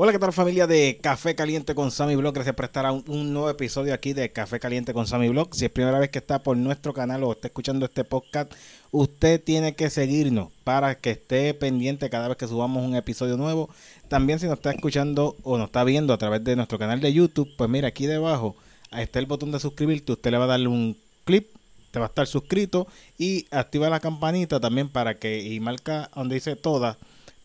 Hola, ¿qué tal familia de Café Caliente con Sammy Blog? Gracias por estar a un, nuevo episodio aquí de Café Caliente con Sammy Blog. Si es primera vez que está por nuestro canal o está escuchando este podcast, usted tiene que seguirnos para que esté pendiente cada vez que subamos un episodio nuevo. También si nos está escuchando o nos está viendo a través de nuestro canal de YouTube, pues mira, aquí debajo está el botón de suscribirte. Usted le va a darle un clip, te va a estar suscrito y activa la campanita también para que, y marca donde dice todas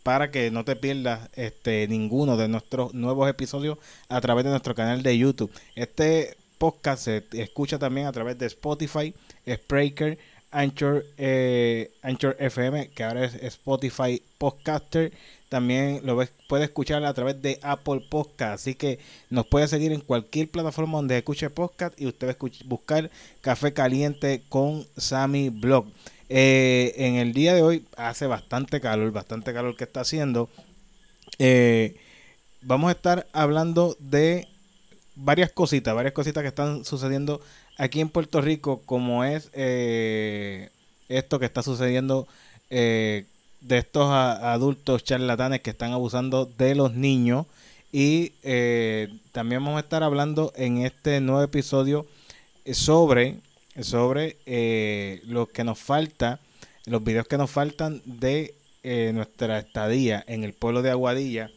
para que no te pierdas este ninguno de nuestros nuevos episodios a través de nuestro canal de YouTube. Este podcast se escucha también a través de Spotify, Spreaker, Anchor, eh, Anchor FM, que ahora es Spotify Podcaster. También lo ves, puede escuchar a través de Apple Podcast. Así que nos puede seguir en cualquier plataforma donde escuche podcast y usted va buscar Café Caliente con Sammy Blog. Eh, en el día de hoy hace bastante calor, bastante calor que está haciendo. Eh, vamos a estar hablando de varias cositas, varias cositas que están sucediendo aquí en Puerto Rico, como es eh, esto que está sucediendo de estos adultos charlatanes que están abusando de los niños. Y también vamos a estar hablando en este nuevo episodio sobre sobre eh, lo que nos falta, los videos que nos faltan de eh, nuestra estadía en el pueblo de Aguadilla.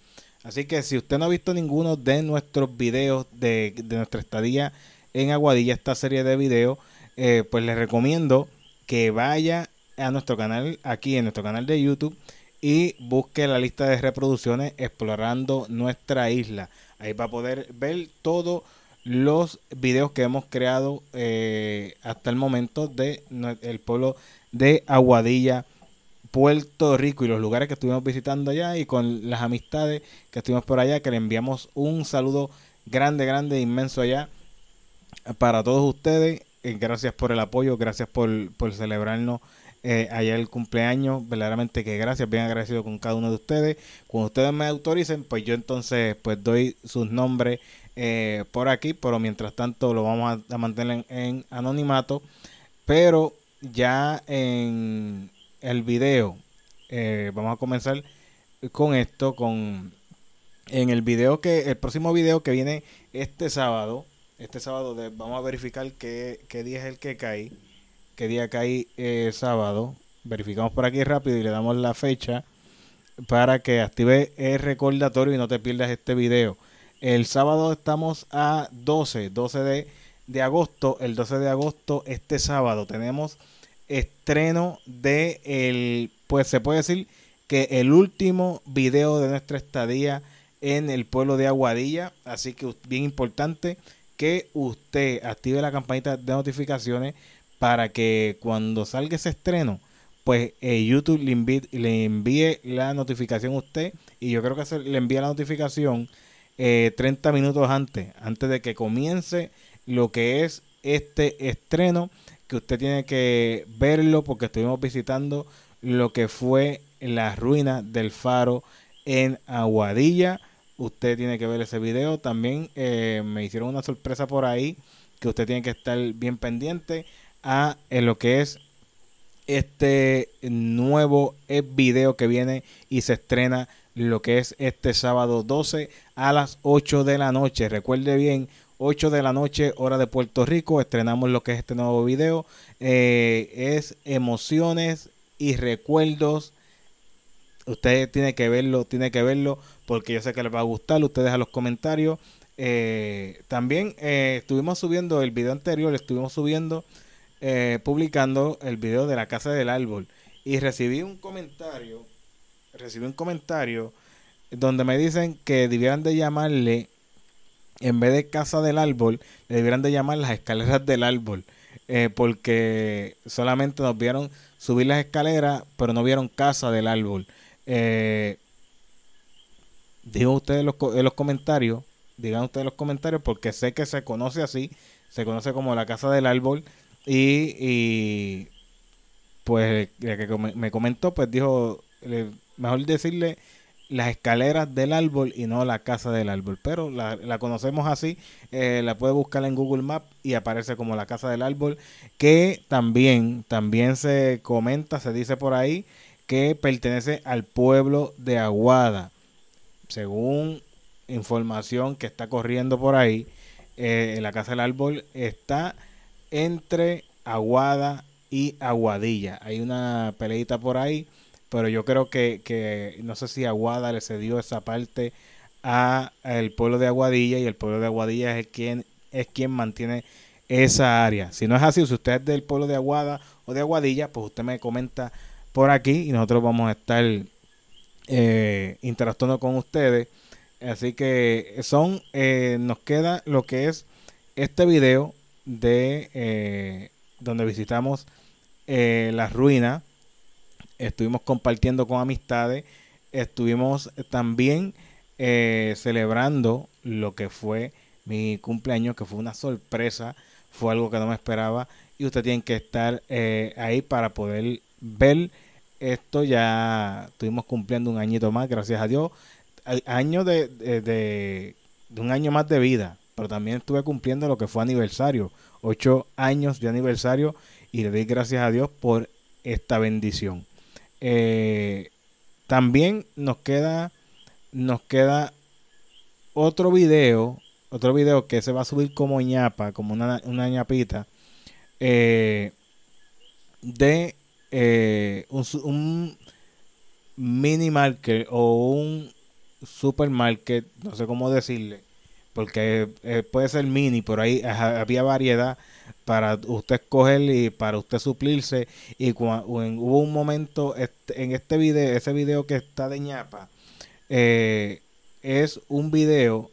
Así que si usted no ha visto ninguno de nuestros videos de, nuestra estadía en Aguadilla, esta serie de videos, eh, pues les recomiendo que vaya a nuestro canal, aquí en nuestro canal de YouTube, y busque la lista de reproducciones explorando nuestra isla. Ahí va a poder ver todo los videos que hemos creado eh, hasta el momento de el pueblo de Aguadilla, Puerto Rico y los lugares que estuvimos visitando allá y con las amistades que estuvimos por allá, que le enviamos un saludo grande, grande, inmenso allá para todos ustedes. Eh, gracias por el apoyo, gracias por, por celebrarnos eh, allá el cumpleaños. Verdaderamente que gracias, bien agradecido con cada uno de ustedes. Cuando ustedes me autoricen, pues yo entonces pues doy sus nombres eh, por aquí, pero mientras tanto lo vamos a, mantener en, anonimato. Pero ya en el video, eh, vamos a comenzar con esto, con en el video que, el próximo video que viene este sábado, este sábado vamos a verificar qué, qué, día es el que cae, qué día cae eh, sábado, verificamos por aquí rápido y le damos la fecha para que active el recordatorio y no te pierdas este video. El sábado estamos a 12, 12 de, de agosto. El 12 de agosto, este sábado, tenemos estreno de el, pues se puede decir que el último video de nuestra estadía en el pueblo de Aguadilla. Así que bien importante que usted active la campanita de notificaciones para que cuando salga ese estreno, pues eh, YouTube le, le envíe la notificación a usted. Y yo creo que se, le envía la notificación eh, 30 minutos antes, antes de que comience lo que es este estreno, que usted tiene que verlo porque estuvimos visitando lo que fue la ruina del faro en Aguadilla. Usted tiene que ver ese video. También eh, me hicieron una sorpresa por ahí que usted tiene que estar bien pendiente a lo que es este nuevo video que viene y se estrena lo que es este sábado 12 a las 8 de la noche. Recuerde bien, 8 de la noche, hora de Puerto Rico, estrenamos lo que es este nuevo video. Eh, es emociones y recuerdos. Usted tiene que verlo, tiene que verlo, porque yo sé que les va a gustar. Usted deja los comentarios. Eh, también eh, estuvimos subiendo el video anterior, estuvimos subiendo, publicando el video de la casa del árbol. Y recibí un comentario recibí un comentario donde me dicen que debieran de llamarle, en vez de casa del árbol, le debieran de llamar las escaleras del árbol. Eh, porque solamente nos vieron subir las escaleras, pero no vieron casa del árbol. Eh, digan ustedes los, en los comentarios, digan ustedes los comentarios, porque sé que se conoce así, se conoce como la casa del árbol. Y, y pues que me comentó, pues dijo, mejor decirle las escaleras del árbol y no la casa del árbol. Pero la, conocemos así, eh, la puede buscar en Google Maps y aparece como la casa del árbol, que también, también se comenta, se dice por ahí, que pertenece al pueblo de Aguada. Según información que está corriendo por ahí, eh, la Casa del Árbol está entre Aguada y Aguadilla. Hay una peleita por ahí, pero yo creo que, que no sé si Aguada le cedió esa parte a el pueblo de Aguadilla y el pueblo de Aguadilla es quien es quien mantiene esa área. Si no es así, si usted es del pueblo de Aguada o de Aguadilla, pues usted me comenta por aquí y nosotros vamos a estar eh, interactuando con ustedes. Así que son, eh, nos queda lo que es este video de eh, donde visitamos eh, las ruinas. Estuvimos compartiendo con amistades. Estuvimos también celebrando lo que fue mi cumpleaños, que fue una sorpresa. Fue algo que no me esperaba. Y usted tiene que estar ahí para poder ver esto. Ya estuvimos cumpliendo un añito más, gracias a Dios año de, de, un año más de vida, pero también estuve cumpliendo lo que fue aniversario, ocho años de aniversario y le doy gracias a Dios por esta bendición. Eh, también nos queda, nos queda otro video, otro video que se va a subir como ñapa, como una, una ñapita, eh, de eh, un, un mini marker o un supermarket, no sé cómo decirle, porque eh, puede ser mini, pero ahí había variedad para usted escoger y para usted suplirse. Y hubo un momento en este video, ese video que está de ñapa, eh, es un video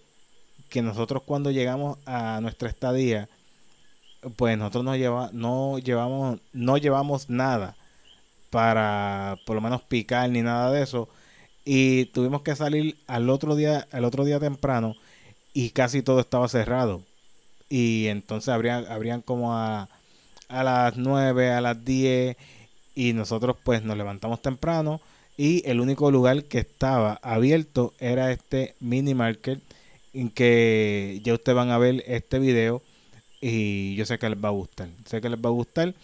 que nosotros cuando llegamos a nuestra estadía, pues nosotros no, lleva, no llevamos no llevamos nada para por lo menos picar ni nada de eso y tuvimos que salir al otro día, al otro día temprano y casi todo estaba cerrado. Y entonces habrían, habrían como a, a las 9, a las 10 y nosotros pues nos levantamos temprano y el único lugar que estaba abierto era este mini market en que ya ustedes van a ver este video y yo sé que les va a gustar, sé que les va a gustar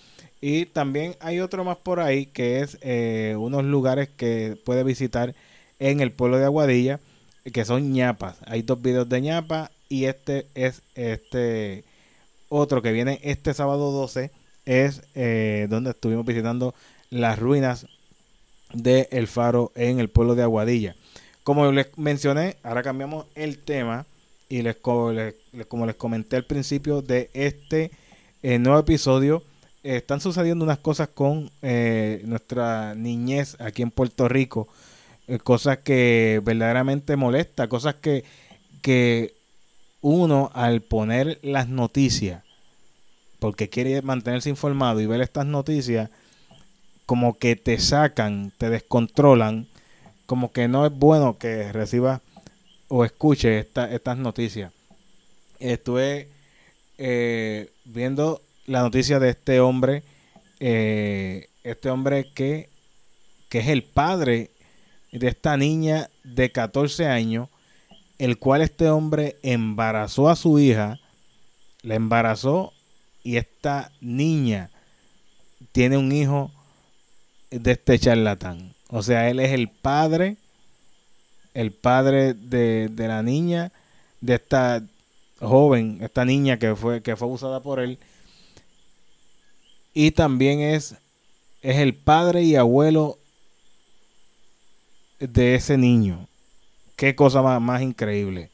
y también hay otro más por ahí que es eh, unos lugares que puede visitar en el pueblo de Aguadilla, que son ñapas. Hay dos videos de ñapa y este es este otro que viene este sábado 12 es eh, donde estuvimos visitando las ruinas de El Faro en el pueblo de Aguadilla. Como les mencioné, ahora cambiamos el tema y les, como les comenté al principio de este eh, nuevo episodio, están sucediendo unas cosas con eh, nuestra niñez aquí en Puerto Rico cosas que verdaderamente molesta, cosas que, que uno al poner las noticias, porque quiere mantenerse informado y ver estas noticias, como que te sacan, te descontrolan, como que no es bueno que reciba o escuche estas noticias. Estuve eh, viendo la noticia de este hombre, eh, este hombre que, que es el padre de esta niña de 14 años, el cual este hombre embarazó a su hija, la embarazó y esta niña tiene un hijo de este charlatán. O sea, él es el padre, el padre de, de la niña, de esta joven, esta niña que fue, que fue abusada por él. Y también es, es el padre y abuelo de ese niño. Qué cosa más, increíble.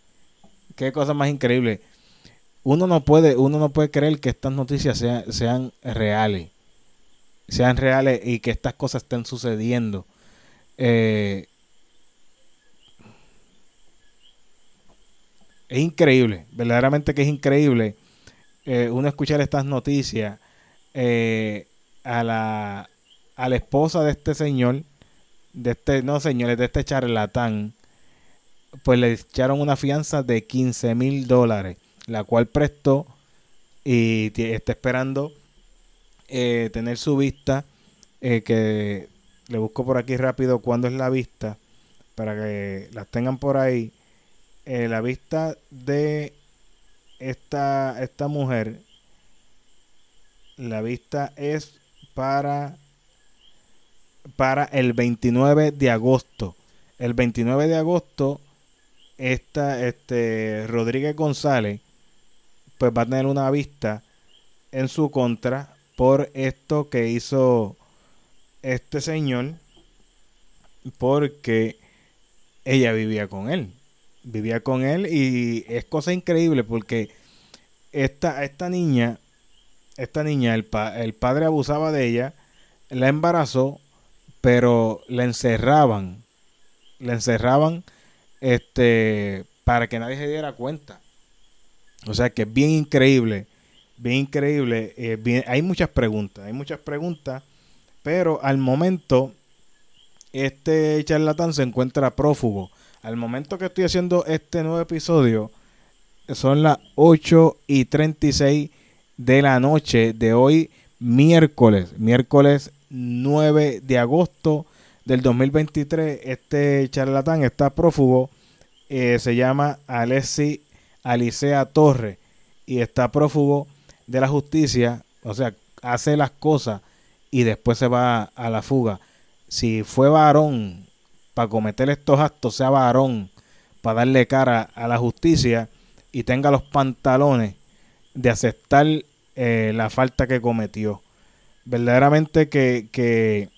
Qué cosa más increíble. Uno no puede, uno no puede creer que estas noticias sean, sean reales. Sean reales y que estas cosas estén sucediendo. Eh, es increíble, verdaderamente que es increíble eh, uno escuchar estas noticias eh, a, la, a la esposa de este señor de este, no señores, de este charlatán, pues le echaron una fianza de 15 mil dólares, la cual prestó y está esperando eh, tener su vista, eh, que le busco por aquí rápido cuándo es la vista, para que las tengan por ahí. Eh, la vista de esta, esta mujer, la vista es para para el 29 de agosto. El 29 de agosto esta, este, Rodríguez González, pues va a tener una vista en su contra por esto que hizo este señor, porque ella vivía con él. Vivía con él y es cosa increíble porque esta, esta niña, esta niña, el, el padre abusaba de ella, la embarazó, pero la encerraban, la encerraban este, para que nadie se diera cuenta. O sea que es bien increíble, bien increíble. Eh, hay muchas preguntas, hay muchas preguntas, pero al momento este charlatán se encuentra prófugo. Al momento que estoy haciendo este nuevo episodio, son las 8 y 36 de la noche de hoy, miércoles, miércoles 9 de agosto del 2023. Este charlatán está prófugo, eh, se llama Alessi Alicea Torre y está prófugo de la justicia, o sea, hace las cosas y después se va a la fuga. Si fue varón para cometer estos actos, sea varón para darle cara a la justicia y tenga los pantalones de aceptar eh, la falta que cometió. Verdaderamente que, que,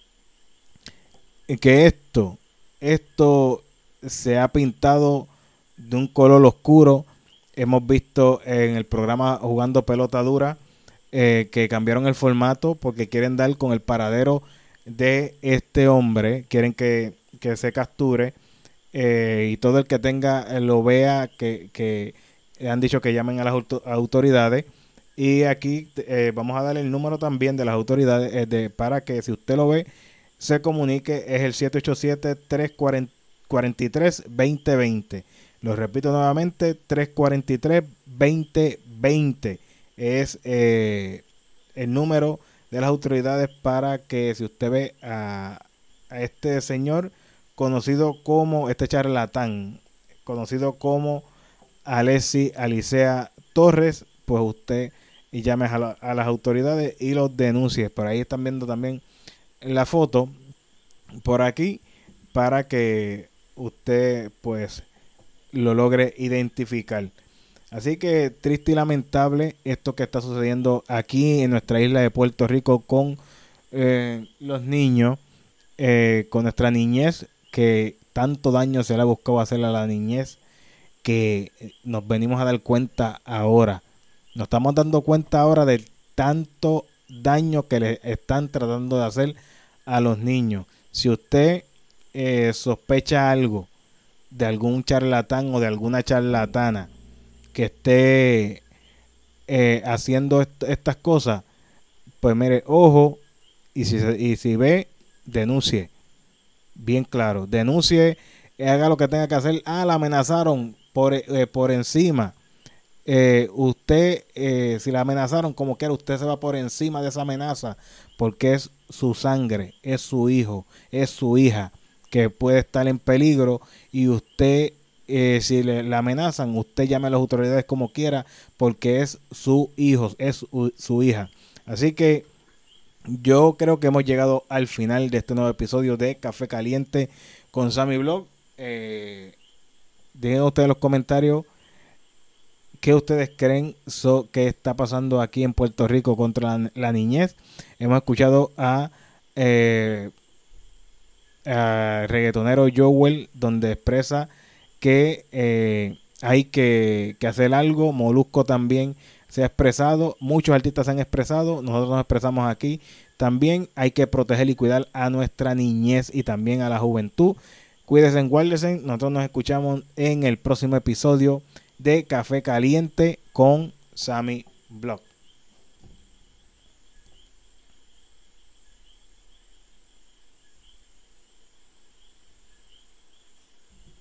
que esto, esto se ha pintado de un color oscuro. Hemos visto en el programa Jugando Pelota Dura eh, que cambiaron el formato porque quieren dar con el paradero de este hombre. Quieren que, se capture eh, y todo el que tenga lo vea que, que han dicho que llamen a las autoridades. Y aquí eh, vamos a darle el número también de las autoridades eh, de, para que si usted lo ve, se comunique. Es el 787-343-2020. Lo repito nuevamente, 343-2020 es eh, el número de las autoridades para que si usted ve a, a este señor conocido como este charlatán, conocido como Alessi Alicea Torres, pues usted y llame a, a, las autoridades y los denuncie. Por ahí están viendo también la foto por aquí para que usted pues lo logre identificar. Así que triste y lamentable esto que está sucediendo aquí en nuestra isla de Puerto Rico con eh, los niños, eh, con nuestra niñez, que tanto daño se le ha buscado hacer a la niñez que nos venimos a dar cuenta ahora. Nos estamos dando cuenta ahora del tanto daño que le están tratando de hacer a los niños. Si usted eh, sospecha algo de algún charlatán o de alguna charlatana que esté eh, haciendo estas cosas, pues mire, ojo, y si, y si ve, denuncie. Bien claro, denuncie, haga lo que tenga que hacer. Ah, la amenazaron, por, eh, por encima. Eh, usted, eh, si la amenazaron como quiera, usted se va por encima de esa amenaza porque es su sangre, es su hijo, es su hija que puede estar en peligro y usted, si le, la amenazan, usted llame a las autoridades como quiera porque es su hijo, es su, hija. Así que yo creo que hemos llegado al final de este nuevo episodio de Café Caliente con Sammy Blog. Eh, Dejen ustedes los comentarios qué ustedes creen que está pasando aquí en Puerto Rico contra la, niñez. Hemos escuchado a, eh, reggaetonero Joel donde expresa que eh, hay que, que, hacer algo. Molusco también se ha expresado. Muchos artistas se han expresado. Nosotros nos expresamos aquí. También hay que proteger y cuidar a nuestra niñez y también a la juventud. Cuídense, guárdense. Nosotros nos escuchamos en el próximo episodio de Café Caliente con Sammy Block.